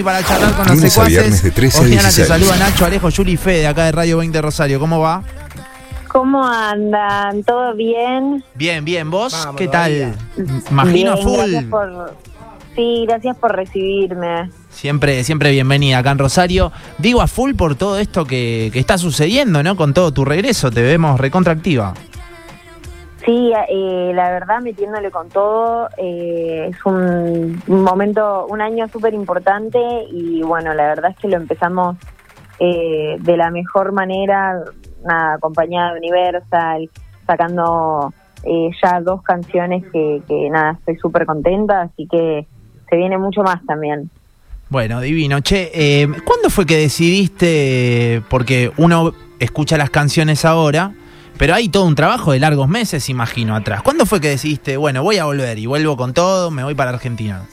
Y para charlar con los secuaces, viernes de 13 a Oriana, te 16. saluda Nacho, Alejo, Juli Fede, acá de Radio 20 Rosario. ¿Cómo va? ¿Cómo andan? ¿Todo bien? Bien, bien. ¿Vos? Vamos ¿Qué tal? Imagino Bien, full. Gracias por... Sí, gracias por recibirme. Siempre, siempre bienvenida acá en Rosario. Digo a full por todo esto que, que está sucediendo, ¿no? Con todo tu regreso, te vemos recontractiva. Sí, eh, la verdad metiéndole con todo, eh, es un, momento, un año súper importante y bueno, la verdad es que lo empezamos eh, de la mejor manera, nada, acompañada de Universal, sacando eh, ya dos canciones que, que nada, estoy súper contenta, así que se viene mucho más también. Bueno, divino. Che, eh, ¿cuándo fue que decidiste? Porque uno escucha las canciones ahora, pero hay todo un trabajo de largos meses, imagino, atrás. ¿Cuándo fue que decidiste, bueno, voy a volver y vuelvo con todo, me voy para Argentina?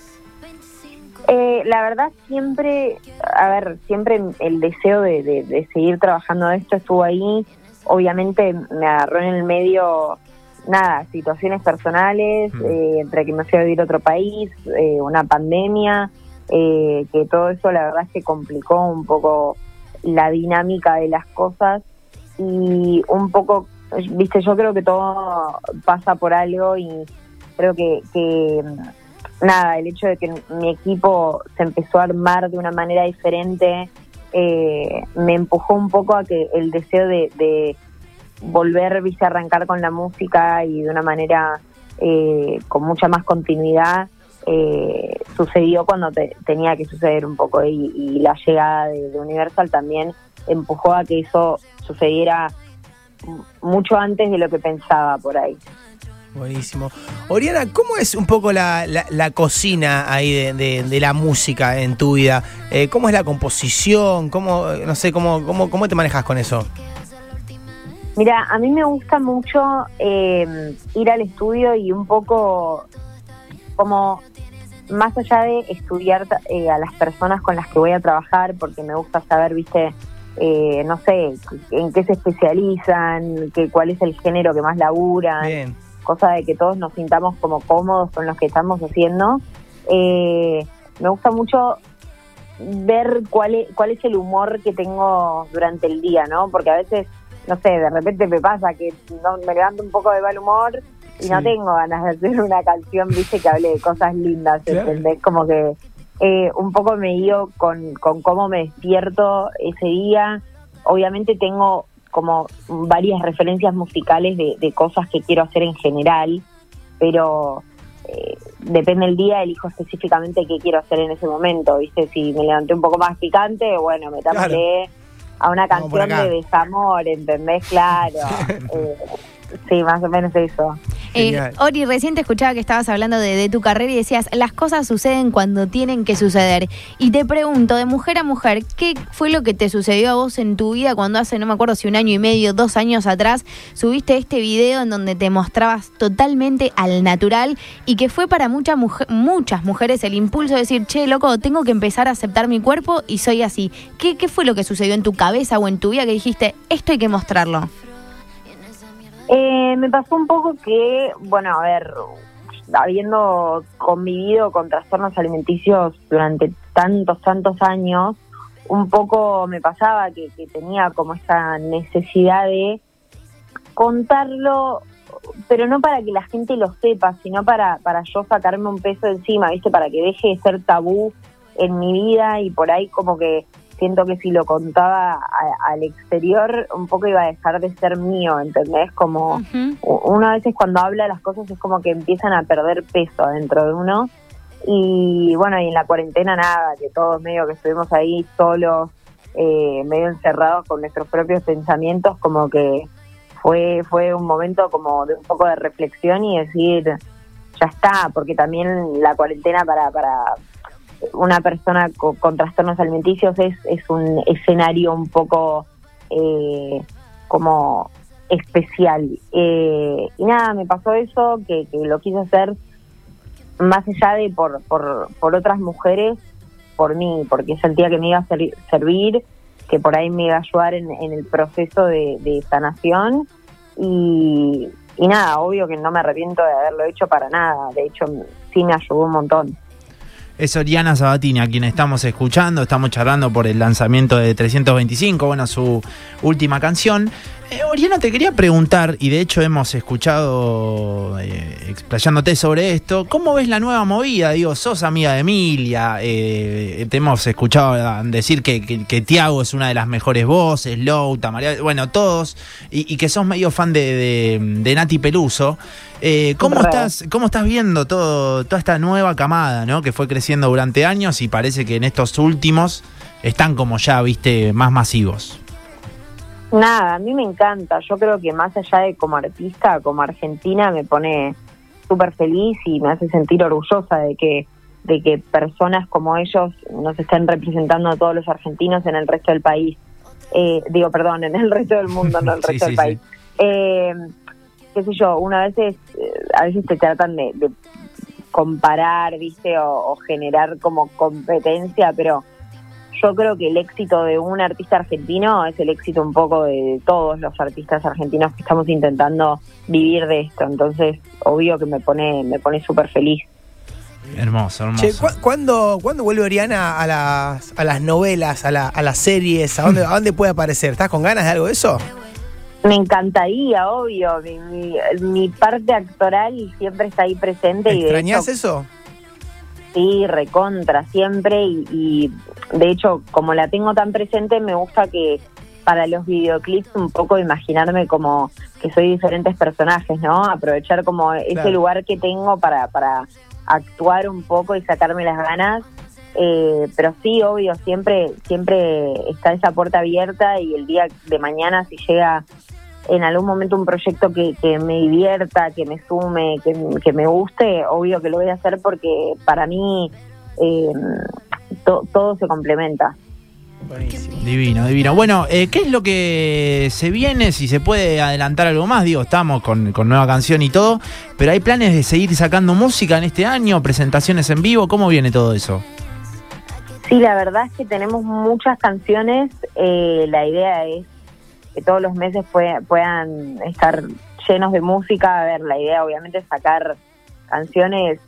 Eh, la verdad siempre, a ver, siempre el deseo de, de- de seguir trabajando esto estuvo ahí. Obviamente me agarró en el medio, nada, situaciones personales, Mm. eh, entre que me fui a vivir a otro país, eh, una pandemia, eh, que todo eso la verdad que complicó un poco la dinámica de las cosas y un poco, viste, yo creo que todo pasa por algo y creo que, que nada, el hecho de que mi equipo se empezó a armar de una manera diferente eh, me empujó un poco a que el deseo de, volver, viste, a arrancar con la música y de una manera eh, con mucha más continuidad eh, sucedió cuando te- tenía que suceder un poco y, la llegada de, Universal también empujó a que eso sucediera mucho antes de lo que pensaba por ahí. Buenísimo. Oriana, ¿cómo es un poco la, la- la cocina ahí de, de- de la música en tu vida? Eh, ¿Cómo es la composición? ¿Cómo, no sé, cómo, cómo, cómo te manejas con eso? Mira, a mí me gusta mucho eh, ir al estudio y un poco como más allá de estudiar eh, a las personas con las que voy a trabajar, porque me gusta saber, viste, eh, no sé, en qué se especializan, que, cuál es el género que más laburan, Bien. cosa de que todos nos sintamos como cómodos con lo que estamos haciendo. Eh, me gusta mucho ver cuál es, cuál es el humor que tengo durante el día, ¿no? Porque a veces, no sé, de repente me pasa que no, me levanto un poco de mal humor y no tengo ganas de hacer una canción, viste, que hable de cosas lindas, Claro. ¿entendés? Como que eh, un poco me guío con, con cómo me despierto ese día. Obviamente tengo como varias referencias musicales de, de cosas que quiero hacer en general, pero eh, depende del día, elijo específicamente qué quiero hacer en ese momento, ¿viste? Si me levanté un poco más picante, bueno, me tapé a una canción de desamor, ¿entendés? Claro. Eh, sí, más o menos eso. Eh. Ori, recién te escuchaba que estabas hablando de, de tu carrera y decías, las cosas suceden cuando tienen que suceder. Y te pregunto, de mujer a mujer, ¿qué fue lo que te sucedió a vos en tu vida cuando hace, no me acuerdo si un año y medio, dos años atrás, subiste este video en donde te mostrabas totalmente al natural y que fue para mucha mujer, muchas mujeres el impulso de decir, che, loco, tengo que empezar a aceptar mi cuerpo y soy así? ¿Qué, qué fue lo que sucedió en tu cabeza o en tu vida que dijiste, esto hay que mostrarlo? Eh, me pasó un poco que, bueno, a ver, habiendo convivido con trastornos alimenticios durante tantos, tantos años, un poco me pasaba que, que tenía como esa necesidad de contarlo, pero no para que la gente lo sepa, sino para, para yo sacarme un peso encima, ¿viste? Para que deje de ser tabú en mi vida y por ahí como que siento que si lo contaba a- al exterior un poco iba a dejar de ser mío, ¿entendés? Como Ujú. u- uno a veces cuando habla las cosas es como que empiezan a perder peso adentro de uno y bueno, y en la cuarentena nada, que todos medio que estuvimos ahí solos, eh, medio encerrados con nuestros propios pensamientos, como que fue fue un momento como de un poco de reflexión y decir, ya está, porque también la cuarentena para, para una persona co- con, trastornos alimenticios es, es un escenario un poco eh, como especial. Eh, y nada, me pasó eso, que, que lo quise hacer más allá de por, por, por otras mujeres, por mí, porque sentía que me iba a ser- servir, que por ahí me iba a ayudar en, en el proceso de, de sanación. Y, y nada, obvio que no me arrepiento de haberlo hecho para nada. De hecho, sí me ayudó un montón. Es Oriana Sabatini a quien estamos escuchando, estamos charlando por el lanzamiento de 325, bueno, su última canción. Eh, Oriana, te quería preguntar, y de hecho hemos escuchado eh, explayándote sobre esto, ¿cómo ves la nueva movida? Digo, sos amiga de Emilia, eh, te hemos escuchado decir que, que, que, Tiago es una de las mejores voces, Louta, María, bueno, todos, y, y que sos medio fan de, de, de Nati Peluso. Eh, ¿cómo, estás, ¿Cómo estás viendo todo, toda esta nueva camada, ¿no? que fue creciendo durante años y parece que en estos últimos están como ya, viste, más masivos? Nada, a mí me encanta. Yo creo que más allá de como artista, como argentina, me pone súper feliz y me hace sentir orgullosa de que de que personas como ellos nos estén representando a todos los argentinos en el resto del país. Eh, digo, perdón, en el resto del mundo, no el resto sí, del sí, país. Sí. Eh, qué sé yo, una vez eh, a veces te tratan de, de comparar, viste, o, o, generar como competencia, pero yo creo que el éxito de un artista argentino es el éxito un poco de todos los artistas argentinos que estamos intentando vivir de esto. Entonces, obvio que me pone, me pone súper feliz. Hermoso, hermoso. Che, ¿cu ¿cuándo, ¿cuándo, vuelve Oriana a las, a las novelas, a, la, a las series? ¿A dónde, ¿A dónde puede aparecer? ¿Estás con ganas de algo de eso? Me encantaría, obvio. Mi, mi, mi parte actoral siempre está ahí presente. ¿Extrañas y eso? Sí, recontra, siempre. Y, y de hecho, como la tengo tan presente, me gusta que para los videoclips un poco imaginarme como que soy diferentes personajes, ¿no? Aprovechar como claro. ese lugar que tengo para, para actuar un poco y sacarme las ganas. Eh, pero sí, obvio, siempre, siempre está esa puerta abierta y el día de mañana si llega en algún momento un proyecto que, que me divierta, que me sume, que, que, me guste, obvio que lo voy a hacer porque para mí eh, to, todo se complementa. Buenísimo. Divino, divino. Bueno, eh, ¿qué es lo que se viene? Si se puede adelantar algo más, digo, estamos con, con, nueva canción y todo, pero ¿hay planes de seguir sacando música en este año? ¿Presentaciones en vivo? ¿Cómo viene todo eso? Sí, la verdad es que tenemos muchas canciones. Eh, la idea es que todos los meses puede, puedan estar llenos de música. A ver, la idea obviamente es sacar canciones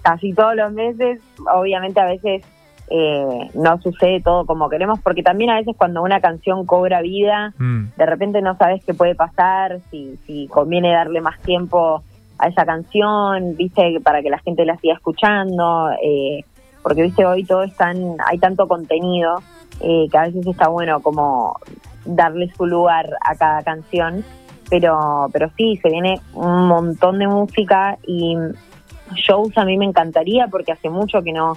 casi todos los meses. Obviamente a veces eh, no sucede todo como queremos, porque también a veces cuando una canción cobra vida, mm. de repente no sabes qué puede pasar, si, si conviene darle más tiempo a esa canción, viste, para que la gente la siga escuchando, eh, porque viste, hoy todo es tan, hay tanto contenido eh, que a veces está bueno como darle su lugar a cada canción, pero, pero sí, se viene un montón de música y shows a mí me encantaría porque hace mucho que no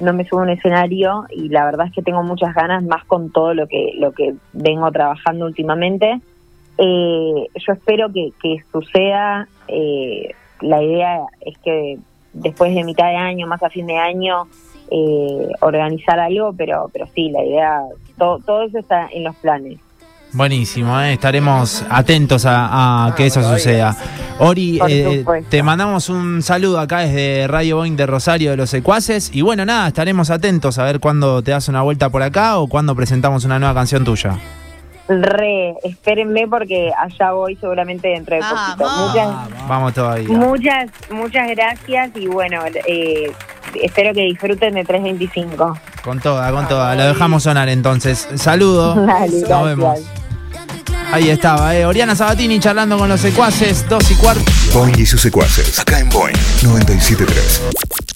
no me subo a un escenario y la verdad es que tengo muchas ganas más con todo lo que lo que vengo trabajando últimamente. Eh, yo espero que, que suceda eh, la idea es que después de mitad de año más a fin de año eh, organizar algo pero pero sí la idea todo, todo eso está en los planes Buenísimo, ¿eh? estaremos atentos a, a que eso suceda. Ori, eh, te mandamos un saludo acá desde Radio Boeing de Rosario de los Secuaces. Y bueno, nada, estaremos atentos a ver cuándo te das una vuelta por acá o cuándo presentamos una nueva canción tuya. Re, espérenme porque allá voy seguramente dentro de ah, poquito. Vamos. Muchas, vamos todavía. Muchas, muchas gracias y bueno, eh, espero que disfruten de 325. Con toda, con toda. Lo dejamos sonar entonces. Saludos. Nos vemos. Ahí estaba, eh. Oriana Sabatini charlando con los secuaces, dos y cuarto. Boeing y sus secuaces, acá en Boeing 97.3.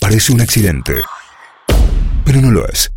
Parece un accidente, pero no lo es.